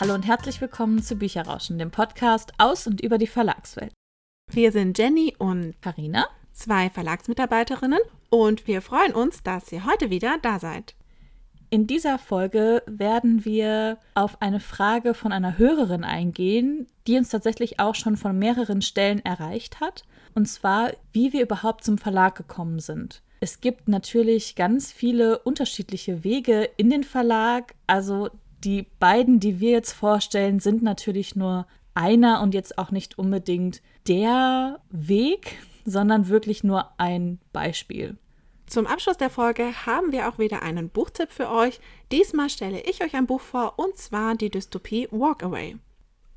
Hallo und herzlich willkommen zu Bücherrauschen, dem Podcast aus und über die Verlagswelt. Wir sind Jenny und Karina, zwei Verlagsmitarbeiterinnen und wir freuen uns, dass ihr heute wieder da seid. In dieser Folge werden wir auf eine Frage von einer Hörerin eingehen, die uns tatsächlich auch schon von mehreren Stellen erreicht hat, und zwar, wie wir überhaupt zum Verlag gekommen sind. Es gibt natürlich ganz viele unterschiedliche Wege in den Verlag. Also die beiden, die wir jetzt vorstellen, sind natürlich nur einer und jetzt auch nicht unbedingt der Weg, sondern wirklich nur ein Beispiel. Zum Abschluss der Folge haben wir auch wieder einen Buchtipp für euch. Diesmal stelle ich euch ein Buch vor und zwar die Dystopie Walkaway.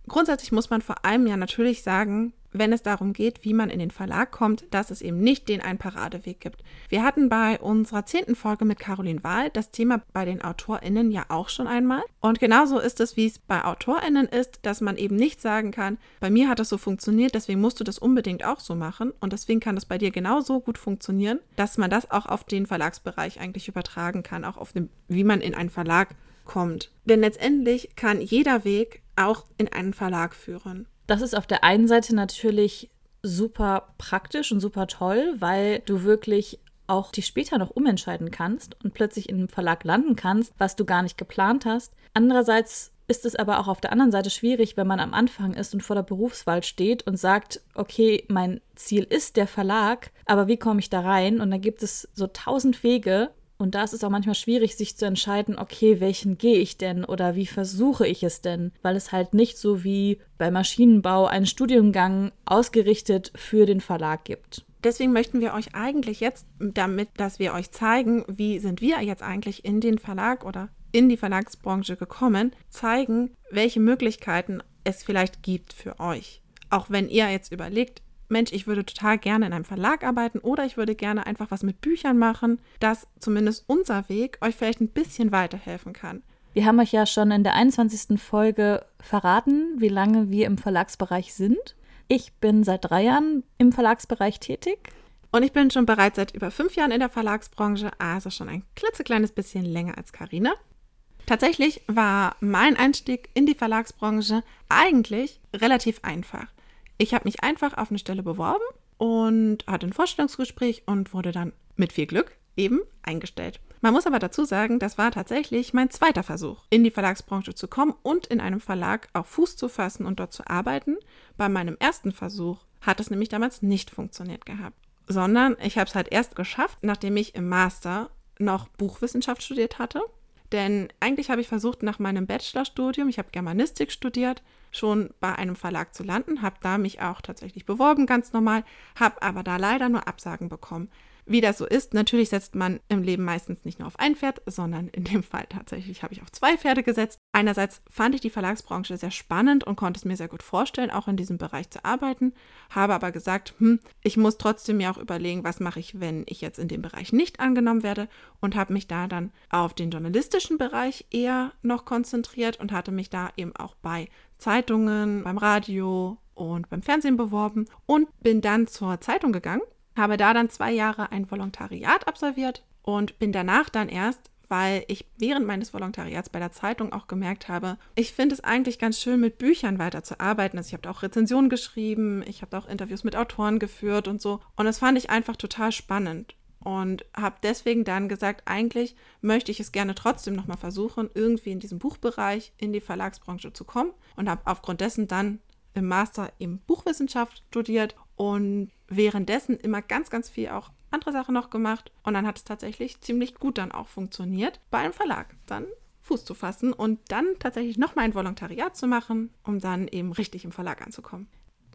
Grundsätzlich muss man vor allem ja natürlich sagen, wenn es darum geht, wie man in den Verlag kommt, dass es eben nicht den einen Paradeweg gibt. Wir hatten bei unserer zehnten Folge mit Caroline Wahl das Thema bei den AutorInnen ja auch schon einmal. Und genauso ist es, wie es bei AutorInnen ist, dass man eben nicht sagen kann, bei mir hat das so funktioniert, deswegen musst du das unbedingt auch so machen. Und deswegen kann das bei dir genauso gut funktionieren, dass man das auch auf den Verlagsbereich eigentlich übertragen kann, auch auf den, wie man in einen Verlag kommt. Denn letztendlich kann jeder Weg auch in einen Verlag führen. Das ist auf der einen Seite natürlich super praktisch und super toll, weil du wirklich auch dich später noch umentscheiden kannst und plötzlich in einem Verlag landen kannst, was du gar nicht geplant hast. Andererseits ist es aber auch auf der anderen Seite schwierig, wenn man am Anfang ist und vor der Berufswahl steht und sagt, okay, mein Ziel ist der Verlag, aber wie komme ich da rein? Und dann gibt es so tausend Wege und da ist es auch manchmal schwierig, sich zu entscheiden, okay, welchen gehe ich denn oder wie versuche ich es denn? Weil es halt nicht so wie bei Maschinenbau einen Studiengang ausgerichtet für den Verlag gibt. Deswegen möchten wir euch eigentlich jetzt, damit, dass wir euch zeigen, wie sind wir jetzt eigentlich in den Verlag oder in die Verlagsbranche gekommen, zeigen, welche Möglichkeiten es vielleicht gibt für euch. Auch wenn ihr jetzt überlegt, Mensch, ich würde total gerne in einem Verlag arbeiten oder ich würde gerne einfach was mit Büchern machen, dass zumindest unser Weg euch vielleicht ein bisschen weiterhelfen kann. Wir haben euch ja schon in der 21. Folge verraten, wie lange wir im Verlagsbereich sind. Ich bin seit drei Jahren im Verlagsbereich tätig. Und ich bin schon bereits seit über fünf Jahren in der Verlagsbranche, also schon ein klitzekleines bisschen länger als Karina. Tatsächlich war mein Einstieg in die Verlagsbranche eigentlich relativ einfach. Ich habe mich einfach auf eine Stelle beworben und hatte ein Vorstellungsgespräch und wurde dann mit viel Glück eben eingestellt. Man muss aber dazu sagen, das war tatsächlich mein zweiter Versuch, in die Verlagsbranche zu kommen und in einem Verlag auch Fuß zu fassen und dort zu arbeiten. Bei meinem ersten Versuch hat es nämlich damals nicht funktioniert gehabt, sondern ich habe es halt erst geschafft, nachdem ich im Master noch Buchwissenschaft studiert hatte. Denn eigentlich habe ich versucht, nach meinem Bachelorstudium, ich habe Germanistik studiert, schon bei einem Verlag zu landen, habe da mich auch tatsächlich beworben, ganz normal, habe aber da leider nur Absagen bekommen. Wie das so ist, natürlich setzt man im Leben meistens nicht nur auf ein Pferd, sondern in dem Fall tatsächlich habe ich auf zwei Pferde gesetzt. Einerseits fand ich die Verlagsbranche sehr spannend und konnte es mir sehr gut vorstellen, auch in diesem Bereich zu arbeiten, habe aber gesagt, hm, ich muss trotzdem mir auch überlegen, was mache ich, wenn ich jetzt in dem Bereich nicht angenommen werde und habe mich da dann auf den journalistischen Bereich eher noch konzentriert und hatte mich da eben auch bei Zeitungen, beim Radio und beim Fernsehen beworben und bin dann zur Zeitung gegangen habe da dann zwei Jahre ein Volontariat absolviert und bin danach dann erst, weil ich während meines Volontariats bei der Zeitung auch gemerkt habe, ich finde es eigentlich ganz schön, mit Büchern weiterzuarbeiten. Also ich habe auch Rezensionen geschrieben, ich habe auch Interviews mit Autoren geführt und so. Und das fand ich einfach total spannend und habe deswegen dann gesagt, eigentlich möchte ich es gerne trotzdem nochmal versuchen, irgendwie in diesem Buchbereich in die Verlagsbranche zu kommen und habe aufgrund dessen dann im Master in Buchwissenschaft studiert und währenddessen immer ganz, ganz viel auch andere Sachen noch gemacht. Und dann hat es tatsächlich ziemlich gut dann auch funktioniert, bei einem Verlag dann Fuß zu fassen und dann tatsächlich nochmal ein Volontariat zu machen, um dann eben richtig im Verlag anzukommen.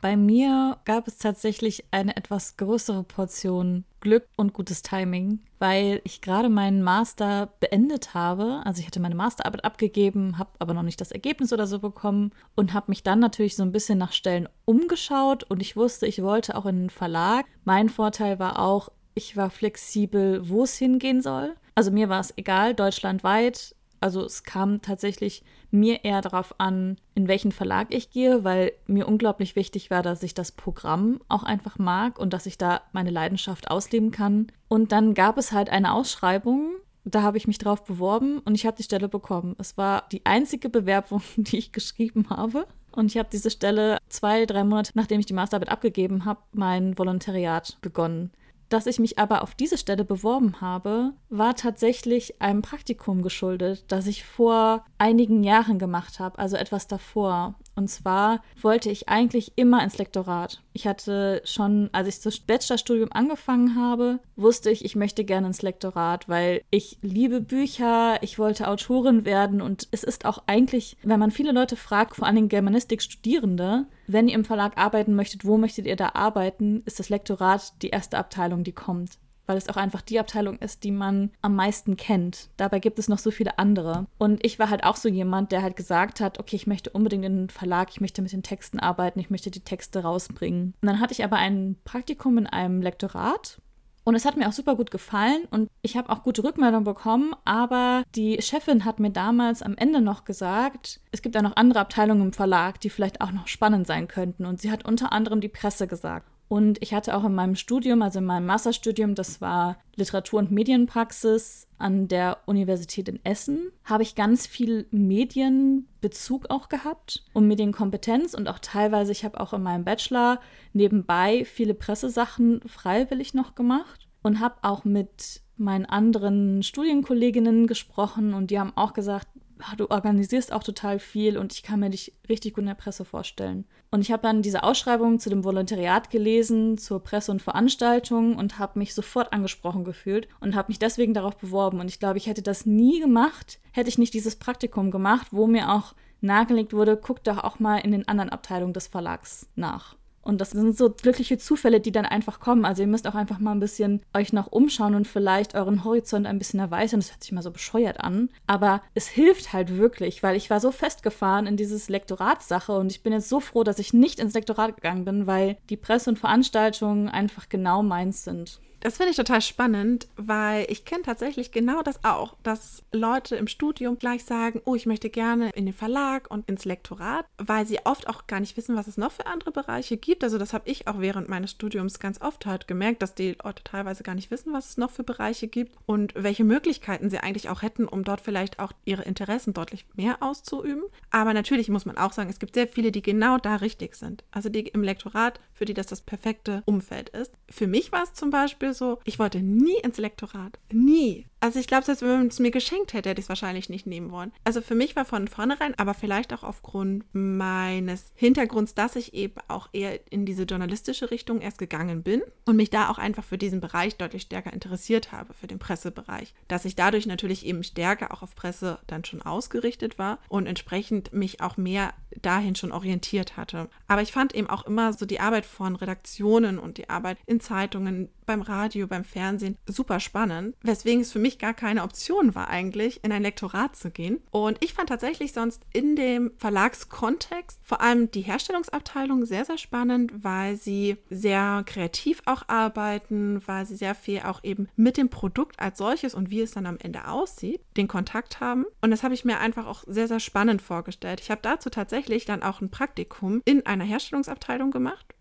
Bei mir gab es tatsächlich eine etwas größere Portion Glück und gutes Timing, weil ich gerade meinen Master beendet habe. Also ich hatte meine Masterarbeit abgegeben, habe aber noch nicht das Ergebnis oder so bekommen und habe mich dann natürlich so ein bisschen nach Stellen umgeschaut und ich wusste, ich wollte auch in den Verlag. Mein Vorteil war auch, ich war flexibel, wo es hingehen soll. Also mir war es egal, deutschlandweit. Also es kam tatsächlich mir eher darauf an, in welchen Verlag ich gehe, weil mir unglaublich wichtig war, dass ich das Programm auch einfach mag und dass ich da meine Leidenschaft ausleben kann. Und dann gab es halt eine Ausschreibung, Da habe ich mich drauf beworben und ich habe die Stelle bekommen. Es war die einzige Bewerbung, die ich geschrieben habe. Und ich habe diese Stelle zwei, drei Monate, nachdem ich die Masterarbeit abgegeben habe, mein Volontariat begonnen. Dass ich mich aber auf diese Stelle beworben habe, war tatsächlich einem Praktikum geschuldet, das ich vor einigen Jahren gemacht habe, also etwas davor. Und zwar wollte ich eigentlich immer ins Lektorat. Ich hatte schon, als ich das Bachelorstudium angefangen habe, wusste ich, ich möchte gerne ins Lektorat, weil ich liebe Bücher, ich wollte Autorin werden und es ist auch eigentlich, wenn man viele Leute fragt, vor allem Germanistik-Studierende, wenn ihr im Verlag arbeiten möchtet, wo möchtet ihr da arbeiten, ist das Lektorat die erste Abteilung, die kommt weil es auch einfach die Abteilung ist, die man am meisten kennt. Dabei gibt es noch so viele andere. Und ich war halt auch so jemand, der halt gesagt hat, okay, ich möchte unbedingt in den Verlag, ich möchte mit den Texten arbeiten, ich möchte die Texte rausbringen. Und dann hatte ich aber ein Praktikum in einem Lektorat und es hat mir auch super gut gefallen und ich habe auch gute Rückmeldungen bekommen, aber die Chefin hat mir damals am Ende noch gesagt, es gibt ja noch andere Abteilungen im Verlag, die vielleicht auch noch spannend sein könnten. Und sie hat unter anderem die Presse gesagt. Und ich hatte auch in meinem Studium, also in meinem Masterstudium, das war Literatur- und Medienpraxis an der Universität in Essen, habe ich ganz viel Medienbezug auch gehabt und Medienkompetenz und auch teilweise, ich habe auch in meinem Bachelor nebenbei viele Pressesachen freiwillig noch gemacht und habe auch mit meinen anderen Studienkolleginnen gesprochen und die haben auch gesagt, du organisierst auch total viel und ich kann mir dich richtig gut in der Presse vorstellen. Und ich habe dann diese Ausschreibung zu dem Volontariat gelesen, zur Presse und Veranstaltung und habe mich sofort angesprochen gefühlt und habe mich deswegen darauf beworben. Und ich glaube, ich hätte das nie gemacht, hätte ich nicht dieses Praktikum gemacht, wo mir auch nahegelegt wurde, guck doch auch mal in den anderen Abteilungen des Verlags nach. Und das sind so glückliche Zufälle, die dann einfach kommen. Also ihr müsst auch einfach mal ein bisschen euch noch umschauen und vielleicht euren Horizont ein bisschen erweitern. Das hört sich mal so bescheuert an. Aber es hilft halt wirklich, weil ich war so festgefahren in dieses Lektoratssache und ich bin jetzt so froh, dass ich nicht ins Lektorat gegangen bin, weil die Presse und Veranstaltungen einfach genau meins sind. Das finde ich total spannend, weil ich kenne tatsächlich genau das auch, dass Leute im Studium gleich sagen, oh, ich möchte gerne in den Verlag und ins Lektorat, weil sie oft auch gar nicht wissen, was es noch für andere Bereiche gibt. Also das habe ich auch während meines Studiums ganz oft halt gemerkt, dass die Leute teilweise gar nicht wissen, was es noch für Bereiche gibt und welche Möglichkeiten sie eigentlich auch hätten, um dort vielleicht auch ihre Interessen deutlich mehr auszuüben. Aber natürlich muss man auch sagen, es gibt sehr viele, die genau da richtig sind. Also die im Lektorat, für die das das perfekte Umfeld ist. Für mich war es zum Beispiel so, ich wollte nie ins Lektorat. Nie. Also ich glaube, selbst wenn man es mir geschenkt hätte, hätte ich es wahrscheinlich nicht nehmen wollen. Also für mich war von vornherein, aber vielleicht auch aufgrund meines Hintergrunds, dass ich eben auch eher in diese journalistische Richtung erst gegangen bin und mich da auch einfach für diesen Bereich deutlich stärker interessiert habe, für den Pressebereich. Dass ich dadurch natürlich eben stärker auch auf Presse dann schon ausgerichtet war und entsprechend mich auch mehr dahin schon orientiert hatte. Aber ich fand eben auch immer so die Arbeit von Redaktionen und die Arbeit in Zeitungen, beim Radio, beim Fernsehen super spannend, weswegen es für mich gar keine Option war eigentlich, in ein Lektorat zu gehen. Und ich fand tatsächlich sonst in dem Verlagskontext vor allem die Herstellungsabteilung sehr, sehr spannend, weil sie sehr kreativ auch arbeiten, weil sie sehr viel auch eben mit dem Produkt als solches und wie es dann am Ende aussieht, den Kontakt haben. Und das habe ich mir einfach auch sehr, sehr spannend vorgestellt. Ich habe dazu tatsächlich dann auch ein Praktikum in einer Herstellungsabteilung gemacht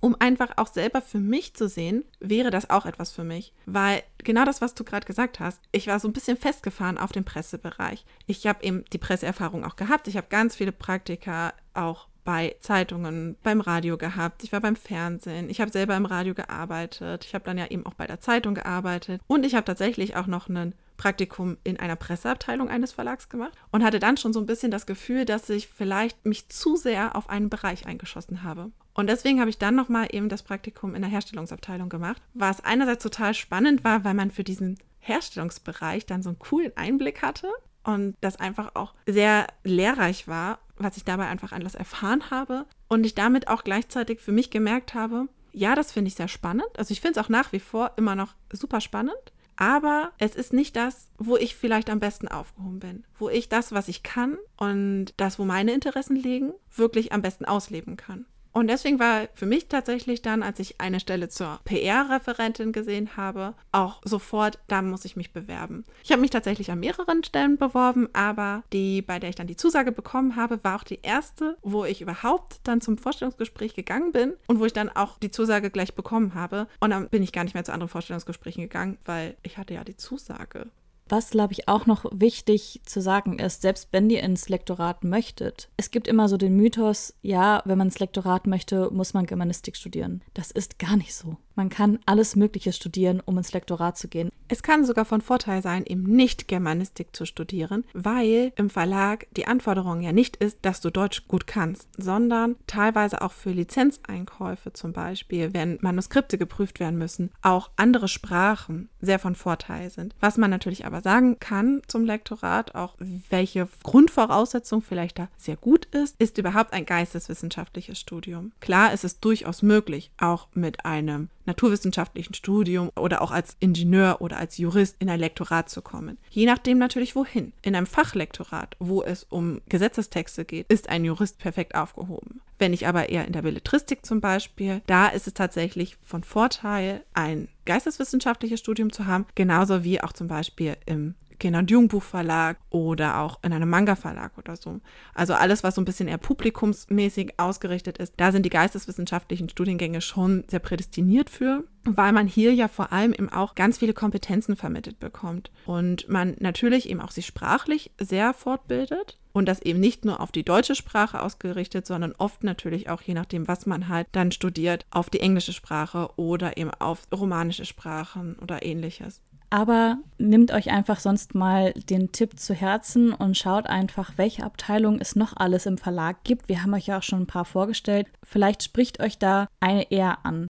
um einfach auch selber für mich zu sehen, wäre das auch etwas für mich. Weil genau das, was du gerade gesagt hast, ich war so ein bisschen festgefahren auf dem Pressebereich. Ich habe eben die Presseerfahrung auch gehabt. Ich habe ganz viele Praktika auch bei Zeitungen, beim Radio gehabt, ich war beim Fernsehen, ich habe selber im Radio gearbeitet, ich habe dann ja eben auch bei der Zeitung gearbeitet und ich habe tatsächlich auch noch einen Praktikum in einer Presseabteilung eines Verlags gemacht und hatte dann schon so ein bisschen das Gefühl, dass ich vielleicht mich zu sehr auf einen Bereich eingeschossen habe. Und deswegen habe ich dann nochmal eben das Praktikum in der Herstellungsabteilung gemacht, was einerseits total spannend war, weil man für diesen Herstellungsbereich dann so einen coolen Einblick hatte und das einfach auch sehr lehrreich war, was ich dabei einfach alles erfahren habe und ich damit auch gleichzeitig für mich gemerkt habe, ja, das finde ich sehr spannend. Also ich finde es auch nach wie vor immer noch super spannend. Aber es ist nicht das, wo ich vielleicht am besten aufgehoben bin, wo ich das, was ich kann und das, wo meine Interessen liegen, wirklich am besten ausleben kann. Und deswegen war für mich tatsächlich dann, als ich eine Stelle zur PR-Referentin gesehen habe, auch sofort, da muss ich mich bewerben. Ich habe mich tatsächlich an mehreren Stellen beworben, aber die, bei der ich dann die Zusage bekommen habe, war auch die erste, wo ich überhaupt dann zum Vorstellungsgespräch gegangen bin und wo ich dann auch die Zusage gleich bekommen habe. Und dann bin ich gar nicht mehr zu anderen Vorstellungsgesprächen gegangen, weil ich hatte ja die Zusage. Was, glaube ich, auch noch wichtig zu sagen ist, selbst wenn ihr ins Lektorat möchtet, es gibt immer so den Mythos, ja, wenn man ins Lektorat möchte, muss man Germanistik studieren. Das ist gar nicht so. Man kann alles Mögliche studieren, um ins Lektorat zu gehen. Es kann sogar von Vorteil sein, eben nicht Germanistik zu studieren, weil im Verlag die Anforderung ja nicht ist, dass du Deutsch gut kannst, sondern teilweise auch für Lizenzeinkäufe zum Beispiel, wenn Manuskripte geprüft werden müssen, auch andere Sprachen sehr von Vorteil sind. Was man natürlich aber sagen kann zum Lektorat, auch welche Grundvoraussetzung vielleicht da sehr gut ist, ist überhaupt ein geisteswissenschaftliches Studium. Klar ist es durchaus möglich, auch mit einem naturwissenschaftlichen Studium oder auch als Ingenieur oder als Jurist in ein Lektorat zu kommen. Je nachdem natürlich wohin. In einem Fachlektorat, wo es um Gesetzestexte geht, ist ein Jurist perfekt aufgehoben. Wenn ich aber eher in der Belletristik zum Beispiel, da ist es tatsächlich von Vorteil, ein geisteswissenschaftliches Studium zu haben, genauso wie auch zum Beispiel im Kinder- und Jugendbuchverlag oder auch in einem Manga-Verlag oder so. Also alles, was so ein bisschen eher publikumsmäßig ausgerichtet ist, da sind die geisteswissenschaftlichen Studiengänge schon sehr prädestiniert für, weil man hier ja vor allem eben auch ganz viele Kompetenzen vermittelt bekommt und man natürlich eben auch sich sprachlich sehr fortbildet und das eben nicht nur auf die deutsche Sprache ausgerichtet, sondern oft natürlich auch je nachdem, was man halt dann studiert, auf die englische Sprache oder eben auf romanische Sprachen oder ähnliches. Aber nehmt euch einfach sonst mal den Tipp zu Herzen und schaut einfach, welche Abteilung es noch alles im Verlag gibt. Wir haben euch ja auch schon ein paar vorgestellt. Vielleicht spricht euch da eine eher an.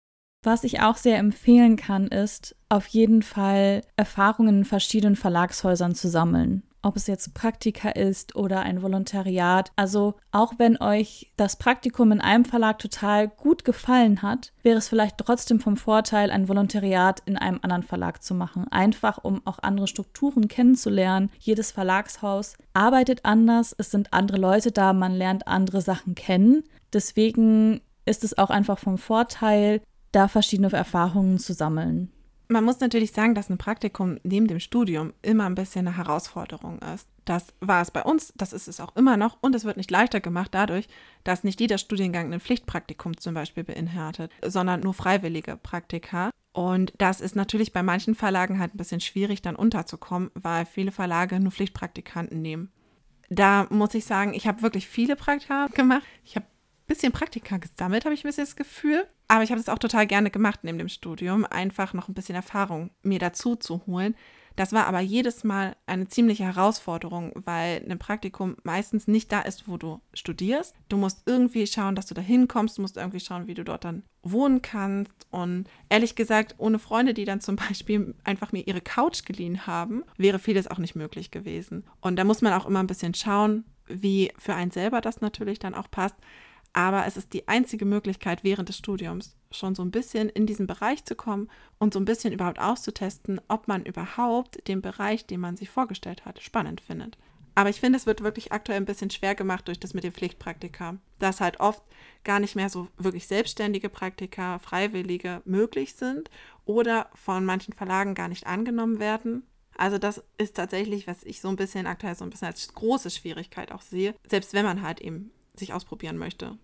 Was ich auch sehr empfehlen kann, ist auf jeden Fall Erfahrungen in verschiedenen Verlagshäusern zu sammeln ob es jetzt Praktika ist oder ein Volontariat. Also auch wenn euch das Praktikum in einem Verlag total gut gefallen hat, wäre es vielleicht trotzdem vom Vorteil, ein Volontariat in einem anderen Verlag zu machen. Einfach um auch andere Strukturen kennenzulernen. Jedes Verlagshaus arbeitet anders, es sind andere Leute da, man lernt andere Sachen kennen. Deswegen ist es auch einfach vom Vorteil, da verschiedene Erfahrungen zu sammeln. Man muss natürlich sagen, dass ein Praktikum neben dem Studium immer ein bisschen eine Herausforderung ist. Das war es bei uns, das ist es auch immer noch und es wird nicht leichter gemacht dadurch, dass nicht jeder Studiengang ein Pflichtpraktikum zum Beispiel beinhaltet, sondern nur freiwillige Praktika. Und das ist natürlich bei manchen Verlagen halt ein bisschen schwierig, dann unterzukommen, weil viele Verlage nur Pflichtpraktikanten nehmen. Da muss ich sagen, ich habe wirklich viele Praktika gemacht. Ich habe bisschen Praktika gesammelt, habe ich ein bisschen das Gefühl. Aber ich habe es auch total gerne gemacht neben dem Studium, einfach noch ein bisschen Erfahrung mir dazu zu holen. Das war aber jedes Mal eine ziemliche Herausforderung, weil ein Praktikum meistens nicht da ist, wo du studierst. Du musst irgendwie schauen, dass du da hinkommst, du musst irgendwie schauen, wie du dort dann wohnen kannst. Und ehrlich gesagt, ohne Freunde, die dann zum Beispiel einfach mir ihre Couch geliehen haben, wäre vieles auch nicht möglich gewesen. Und da muss man auch immer ein bisschen schauen, wie für einen selber das natürlich dann auch passt. Aber es ist die einzige Möglichkeit während des Studiums schon so ein bisschen in diesen Bereich zu kommen und so ein bisschen überhaupt auszutesten, ob man überhaupt den Bereich, den man sich vorgestellt hat, spannend findet. Aber ich finde, es wird wirklich aktuell ein bisschen schwer gemacht durch das mit den Pflichtpraktika, dass halt oft gar nicht mehr so wirklich selbstständige Praktika, Freiwillige möglich sind oder von manchen Verlagen gar nicht angenommen werden. Also das ist tatsächlich, was ich so ein bisschen aktuell so ein bisschen als große Schwierigkeit auch sehe, selbst wenn man halt eben sich ausprobieren möchte.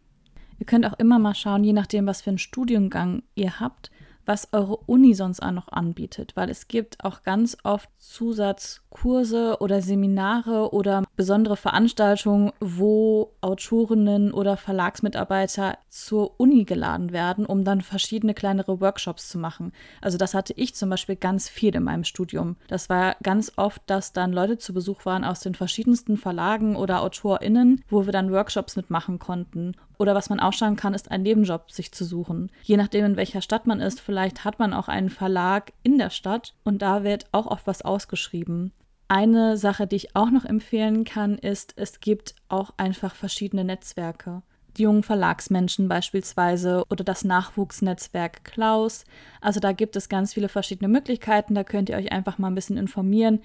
Ihr könnt auch immer mal schauen, je nachdem, was für einen Studiengang ihr habt, was eure Uni sonst auch noch anbietet, weil es gibt auch ganz oft Zusatzkurse oder Seminare oder besondere Veranstaltungen, wo Autorinnen oder Verlagsmitarbeiter zur Uni geladen werden, um dann verschiedene kleinere Workshops zu machen. Also das hatte ich zum Beispiel ganz viel in meinem Studium. Das war ganz oft, dass dann Leute zu Besuch waren aus den verschiedensten Verlagen oder AutorInnen, wo wir dann Workshops mitmachen konnten. Oder was man auch schauen kann, ist einen Nebenjob sich zu suchen. Je nachdem, in welcher Stadt man ist, vielleicht hat man auch einen Verlag in der Stadt und da wird auch oft was ausgeschrieben. Eine Sache, die ich auch noch empfehlen kann, ist, es gibt auch einfach verschiedene Netzwerke. Die jungen Verlagsmenschen beispielsweise oder das Nachwuchsnetzwerk Klaus. Also da gibt es ganz viele verschiedene Möglichkeiten. Da könnt ihr euch einfach mal ein bisschen informieren,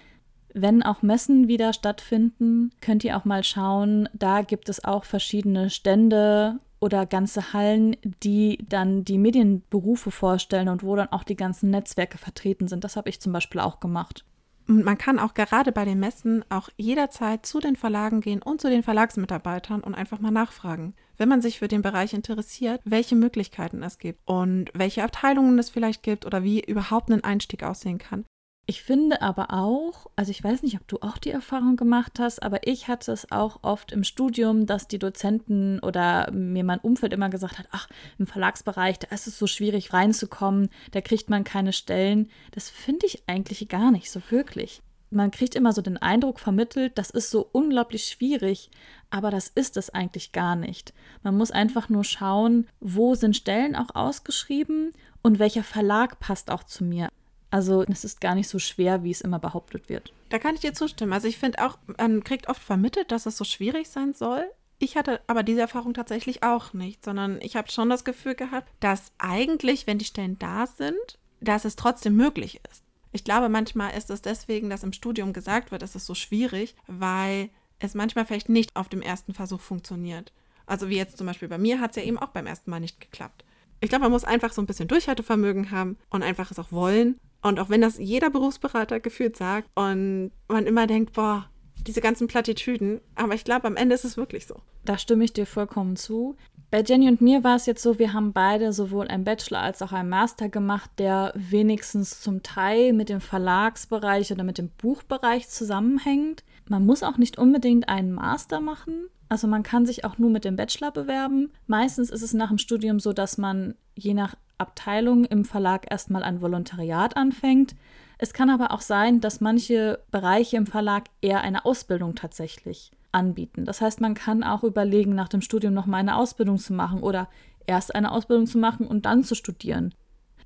wenn auch Messen wieder stattfinden, könnt ihr auch mal schauen. Da gibt es auch verschiedene Stände oder ganze Hallen, die dann die Medienberufe vorstellen und wo dann auch die ganzen Netzwerke vertreten sind. Das habe ich zum Beispiel auch gemacht. Und man kann auch gerade bei den Messen auch jederzeit zu den Verlagen gehen und zu den Verlagsmitarbeitern und einfach mal nachfragen, wenn man sich für den Bereich interessiert, welche Möglichkeiten es gibt und welche Abteilungen es vielleicht gibt oder wie überhaupt ein Einstieg aussehen kann. Ich finde aber auch, also ich weiß nicht, ob du auch die Erfahrung gemacht hast, aber ich hatte es auch oft im Studium, dass die Dozenten oder mir mein Umfeld immer gesagt hat, ach, im Verlagsbereich, da ist es so schwierig reinzukommen, da kriegt man keine Stellen. Das finde ich eigentlich gar nicht so wirklich. Man kriegt immer so den Eindruck vermittelt, das ist so unglaublich schwierig, aber das ist es eigentlich gar nicht. Man muss einfach nur schauen, wo sind Stellen auch ausgeschrieben und welcher Verlag passt auch zu mir. Also es ist gar nicht so schwer, wie es immer behauptet wird. Da kann ich dir zustimmen. Also ich finde auch, man kriegt oft vermittelt, dass es so schwierig sein soll. Ich hatte aber diese Erfahrung tatsächlich auch nicht, sondern ich habe schon das Gefühl gehabt, dass eigentlich, wenn die Stellen da sind, dass es trotzdem möglich ist. Ich glaube, manchmal ist es deswegen, dass im Studium gesagt wird, es ist so schwierig, weil es manchmal vielleicht nicht auf dem ersten Versuch funktioniert. Also wie jetzt zum Beispiel bei mir hat es ja eben auch beim ersten Mal nicht geklappt. Ich glaube, man muss einfach so ein bisschen Durchhaltevermögen haben und einfach es auch wollen und auch wenn das jeder Berufsberater gefühlt sagt und man immer denkt, boah, diese ganzen Plattitüden, aber ich glaube, am Ende ist es wirklich so. Da stimme ich dir vollkommen zu. Bei Jenny und mir war es jetzt so, wir haben beide sowohl einen Bachelor als auch einen Master gemacht, der wenigstens zum Teil mit dem Verlagsbereich oder mit dem Buchbereich zusammenhängt. Man muss auch nicht unbedingt einen Master machen. Also man kann sich auch nur mit dem Bachelor bewerben. Meistens ist es nach dem Studium so, dass man je nach Abteilung im Verlag erstmal ein Volontariat anfängt. Es kann aber auch sein, dass manche Bereiche im Verlag eher eine Ausbildung tatsächlich anbieten. Das heißt, man kann auch überlegen, nach dem Studium noch mal eine Ausbildung zu machen oder erst eine Ausbildung zu machen und dann zu studieren.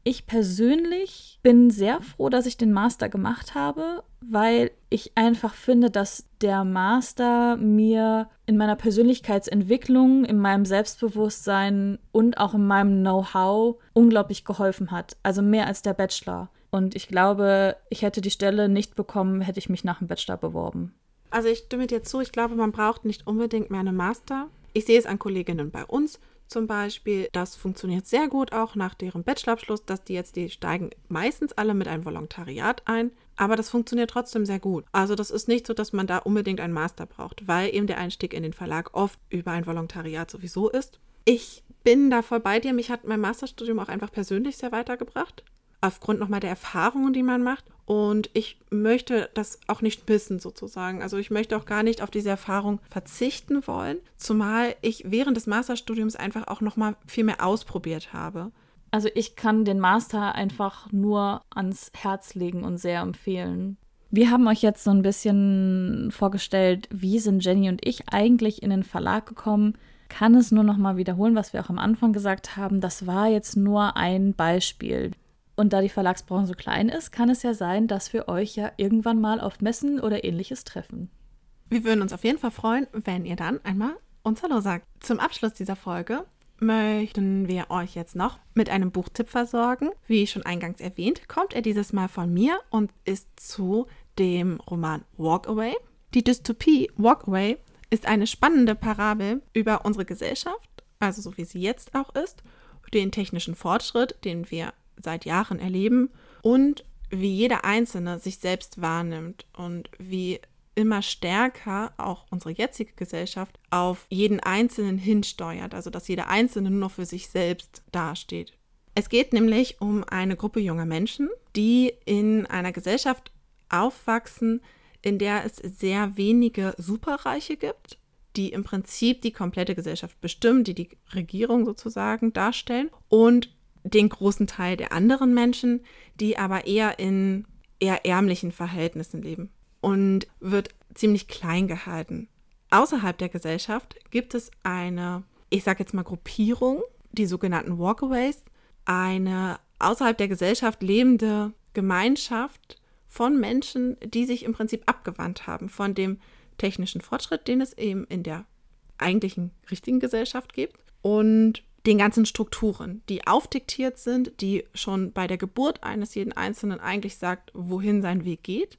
Ich persönlich bin sehr froh, dass ich den Master gemacht habe, weil ich einfach finde, dass der Master mir in meiner Persönlichkeitsentwicklung, in meinem Selbstbewusstsein und auch in meinem Know-how unglaublich geholfen hat. Also mehr als der Bachelor. Und ich glaube, ich hätte die Stelle nicht bekommen, hätte ich mich nach dem Bachelor beworben. Also ich stimme dir zu, ich glaube, man braucht nicht unbedingt mehr einen Master. Ich sehe es an Kolleginnen bei uns, zum Beispiel. Das funktioniert sehr gut auch nach deren Bachelorabschluss, dass die jetzt, die steigen meistens alle mit einem Volontariat ein. Aber das funktioniert trotzdem sehr gut. Also das ist nicht so, dass man da unbedingt einen Master braucht, weil eben der Einstieg in den Verlag oft über ein Volontariat sowieso ist. Ich bin da voll bei dir. Mich hat mein Masterstudium auch einfach persönlich sehr weitergebracht aufgrund nochmal der Erfahrungen, die man macht. Und ich möchte das auch nicht missen, sozusagen. Also ich möchte auch gar nicht auf diese Erfahrung verzichten wollen, zumal ich während des Masterstudiums einfach auch nochmal viel mehr ausprobiert habe. Also ich kann den Master einfach nur ans Herz legen und sehr empfehlen. Wir haben euch jetzt so ein bisschen vorgestellt, wie sind Jenny und ich eigentlich in den Verlag gekommen. Kann es nur noch mal wiederholen, was wir auch am Anfang gesagt haben. Das war jetzt nur ein Beispiel. Und da die Verlagsbranche so klein ist, kann es ja sein, dass wir euch ja irgendwann mal auf Messen oder ähnliches treffen. Wir würden uns auf jeden Fall freuen, wenn ihr dann einmal uns Hallo sagt. Zum Abschluss dieser Folge möchten wir euch jetzt noch mit einem Buchtipp versorgen. Wie schon eingangs erwähnt, kommt er dieses Mal von mir und ist zu dem Roman Walkaway. Die Dystopie Walkaway ist eine spannende Parabel über unsere Gesellschaft, also so wie sie jetzt auch ist, den technischen Fortschritt, den wir seit Jahren erleben und wie jeder Einzelne sich selbst wahrnimmt und wie immer stärker auch unsere jetzige Gesellschaft auf jeden Einzelnen hinsteuert, also dass jeder Einzelne nur noch für sich selbst dasteht. Es geht nämlich um eine Gruppe junger Menschen, die in einer Gesellschaft aufwachsen, in der es sehr wenige Superreiche gibt, die im Prinzip die komplette Gesellschaft bestimmen, die die Regierung sozusagen darstellen und den großen Teil der anderen Menschen, die aber eher in eher ärmlichen Verhältnissen leben und wird ziemlich klein gehalten. Außerhalb der Gesellschaft gibt es eine, ich sage jetzt mal Gruppierung, die sogenannten Walkaways, eine außerhalb der Gesellschaft lebende Gemeinschaft von Menschen, die sich im Prinzip abgewandt haben von dem technischen Fortschritt, den es eben in der eigentlichen richtigen Gesellschaft gibt und den ganzen Strukturen, die aufdiktiert sind, die schon bei der Geburt eines jeden Einzelnen eigentlich sagt, wohin sein Weg geht.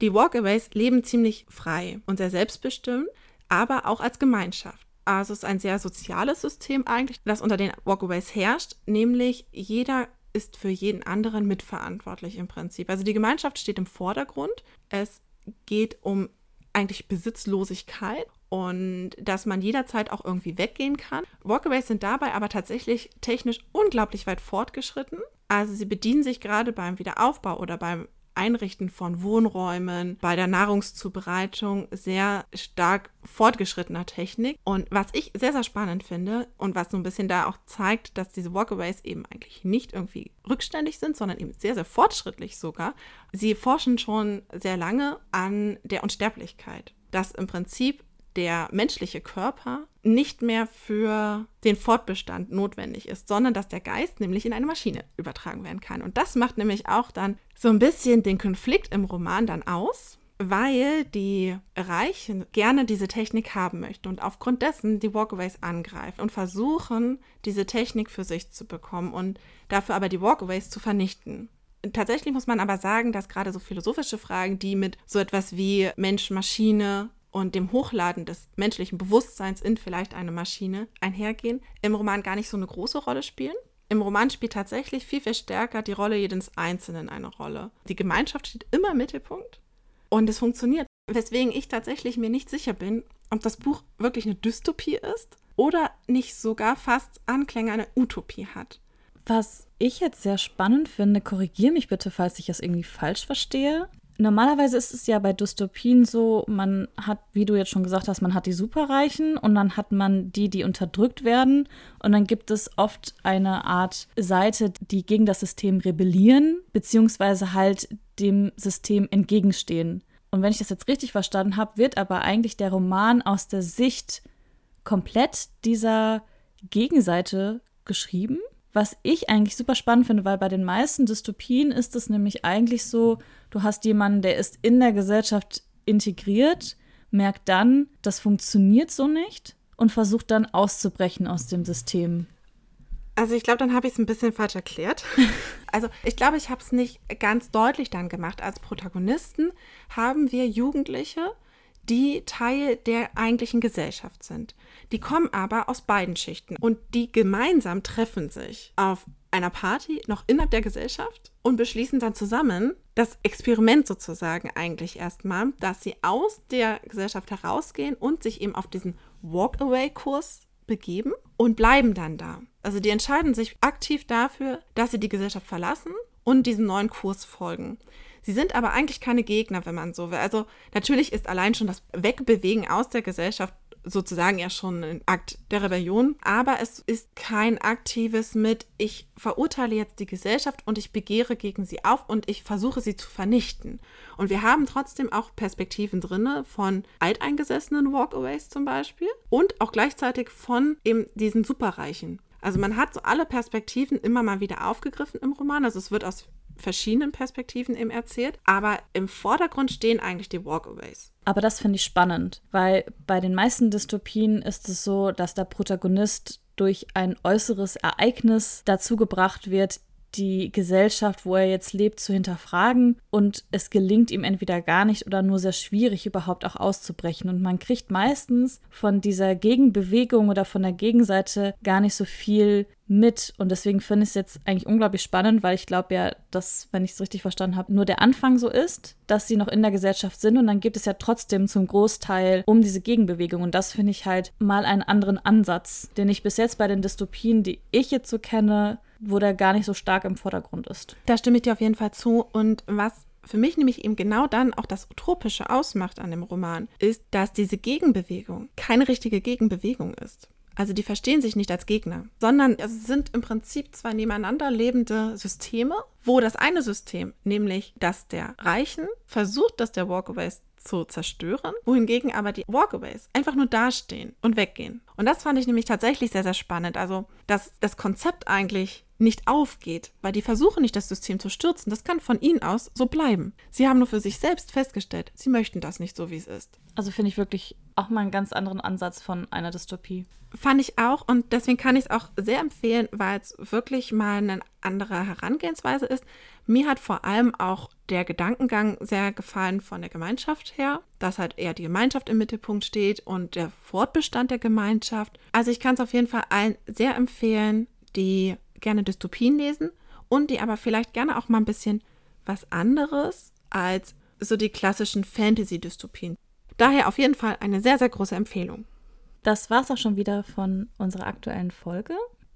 Die Walkaways leben ziemlich frei und sehr selbstbestimmt, aber auch als Gemeinschaft. Also es ist ein sehr soziales System eigentlich, das unter den Walkaways herrscht, nämlich jeder ist für jeden anderen mitverantwortlich im Prinzip. Also die Gemeinschaft steht im Vordergrund. Es geht um eigentlich Besitzlosigkeit und dass man jederzeit auch irgendwie weggehen kann. Walkaways sind dabei aber tatsächlich technisch unglaublich weit fortgeschritten. Also sie bedienen sich gerade beim Wiederaufbau oder beim Einrichten von Wohnräumen, bei der Nahrungszubereitung sehr stark fortgeschrittener Technik. Und was ich sehr, sehr spannend finde und was so ein bisschen da auch zeigt, dass diese Walkaways eben eigentlich nicht irgendwie rückständig sind, sondern eben sehr, sehr fortschrittlich sogar. Sie forschen schon sehr lange an der Unsterblichkeit. Dass im Prinzip der menschliche Körper nicht mehr für den Fortbestand notwendig ist, sondern dass der Geist nämlich in eine Maschine übertragen werden kann. Und das macht nämlich auch dann so ein bisschen den Konflikt im Roman dann aus, weil die Reichen gerne diese Technik haben möchten und aufgrund dessen die Walkaways angreifen und versuchen, diese Technik für sich zu bekommen und dafür aber die Walkaways zu vernichten. Tatsächlich muss man aber sagen, dass gerade so philosophische Fragen, die mit so etwas wie Mensch, Maschine und dem Hochladen des menschlichen Bewusstseins in vielleicht eine Maschine einhergehen, im Roman gar nicht so eine große Rolle spielen. Im Roman spielt tatsächlich viel, viel stärker die Rolle jedes Einzelnen eine Rolle. Die Gemeinschaft steht immer im Mittelpunkt und es funktioniert. Weswegen ich tatsächlich mir nicht sicher bin, ob das Buch wirklich eine Dystopie ist oder nicht sogar fast Anklänge einer Utopie hat. Was ich jetzt sehr spannend finde, korrigiere mich bitte, falls ich das irgendwie falsch verstehe. Normalerweise ist es ja bei Dystopien so, man hat, wie du jetzt schon gesagt hast, man hat die Superreichen und dann hat man die, die unterdrückt werden. Und dann gibt es oft eine Art Seite, die gegen das System rebellieren, beziehungsweise halt dem System entgegenstehen. Und wenn ich das jetzt richtig verstanden habe, wird aber eigentlich der Roman aus der Sicht komplett dieser Gegenseite geschrieben. Was ich eigentlich super spannend finde, weil bei den meisten Dystopien ist es nämlich eigentlich so, du hast jemanden, der ist in der Gesellschaft integriert, merkt dann, das funktioniert so nicht und versucht dann auszubrechen aus dem System. Also ich glaube, dann habe ich es ein bisschen falsch erklärt. Also ich glaube, ich habe es nicht ganz deutlich dann gemacht. Als Protagonisten haben wir Jugendliche, die Teil der eigentlichen Gesellschaft sind. Die kommen aber aus beiden Schichten und die gemeinsam treffen sich auf einer Party noch innerhalb der Gesellschaft und beschließen dann zusammen das Experiment sozusagen eigentlich erstmal, dass sie aus der Gesellschaft herausgehen und sich eben auf diesen Walkaway-Kurs begeben und bleiben dann da. Also die entscheiden sich aktiv dafür, dass sie die Gesellschaft verlassen und diesem neuen Kurs folgen. Sie sind aber eigentlich keine Gegner, wenn man so will. Also natürlich ist allein schon das Wegbewegen aus der Gesellschaft sozusagen ja schon ein Akt der Rebellion, aber es ist kein aktives mit, ich verurteile jetzt die Gesellschaft und ich begehre gegen sie auf und ich versuche sie zu vernichten. Und wir haben trotzdem auch Perspektiven drinne von alteingesessenen Walkaways zum Beispiel und auch gleichzeitig von eben diesen Superreichen. Also man hat so alle Perspektiven immer mal wieder aufgegriffen im Roman. Also es wird aus verschiedenen Perspektiven eben erzählt, aber im Vordergrund stehen eigentlich die Walkaways. Aber das finde ich spannend, weil bei den meisten Dystopien ist es so, dass der Protagonist durch ein äußeres Ereignis dazu gebracht wird, die Gesellschaft, wo er jetzt lebt, zu hinterfragen und es gelingt ihm entweder gar nicht oder nur sehr schwierig überhaupt auch auszubrechen. Und man kriegt meistens von dieser Gegenbewegung oder von der Gegenseite gar nicht so viel mit. Und deswegen finde ich es jetzt eigentlich unglaublich spannend, weil ich glaube ja, dass, wenn ich es richtig verstanden habe, nur der Anfang so ist, dass sie noch in der Gesellschaft sind. Und dann geht es ja trotzdem zum Großteil um diese Gegenbewegung. Und das finde ich halt mal einen anderen Ansatz, den ich bis jetzt bei den Dystopien, die ich jetzt so kenne, wo der gar nicht so stark im Vordergrund ist. Da stimme ich dir auf jeden Fall zu. Und was für mich nämlich eben genau dann auch das Utopische ausmacht an dem Roman, ist, dass diese Gegenbewegung keine richtige Gegenbewegung ist. Also die verstehen sich nicht als Gegner, sondern es sind im Prinzip zwei nebeneinander lebende Systeme, wo das eine System, nämlich das der Reichen, versucht, das der Walkaways zu zerstören, wohingegen aber die Walkaways einfach nur dastehen und weggehen. Und das fand ich nämlich tatsächlich sehr, sehr spannend. Also, dass das Konzept eigentlich nicht aufgeht, weil die versuchen nicht, das System zu stürzen. Das kann von ihnen aus so bleiben. Sie haben nur für sich selbst festgestellt, sie möchten das nicht so, wie es ist. Also finde ich wirklich auch mal einen ganz anderen Ansatz von einer Dystopie. Fand ich auch und deswegen kann ich es auch sehr empfehlen, weil es wirklich mal eine andere Herangehensweise ist. Mir hat vor allem auch der Gedankengang sehr gefallen von der Gemeinschaft her, dass halt eher die Gemeinschaft im Mittelpunkt steht und der Fortbestand der Gemeinschaft. Also ich kann es auf jeden Fall allen sehr empfehlen, die gerne Dystopien lesen und die aber vielleicht gerne auch mal ein bisschen was anderes als so die klassischen Fantasy-Dystopien. Daher auf jeden Fall eine sehr, sehr große Empfehlung. Das war's auch schon wieder von unserer aktuellen Folge.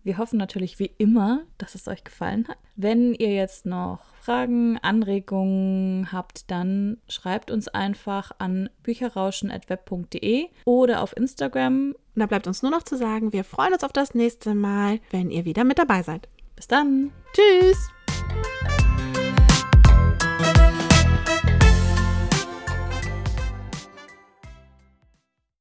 Wir hoffen natürlich wie immer, dass es euch gefallen hat. Wenn ihr jetzt noch Fragen, Anregungen habt, dann schreibt uns einfach an bücherrauschen.web.de oder auf Instagram. Und da bleibt uns nur noch zu sagen, wir freuen uns auf das nächste Mal, wenn ihr wieder mit dabei seid. Bis dann. Tschüss.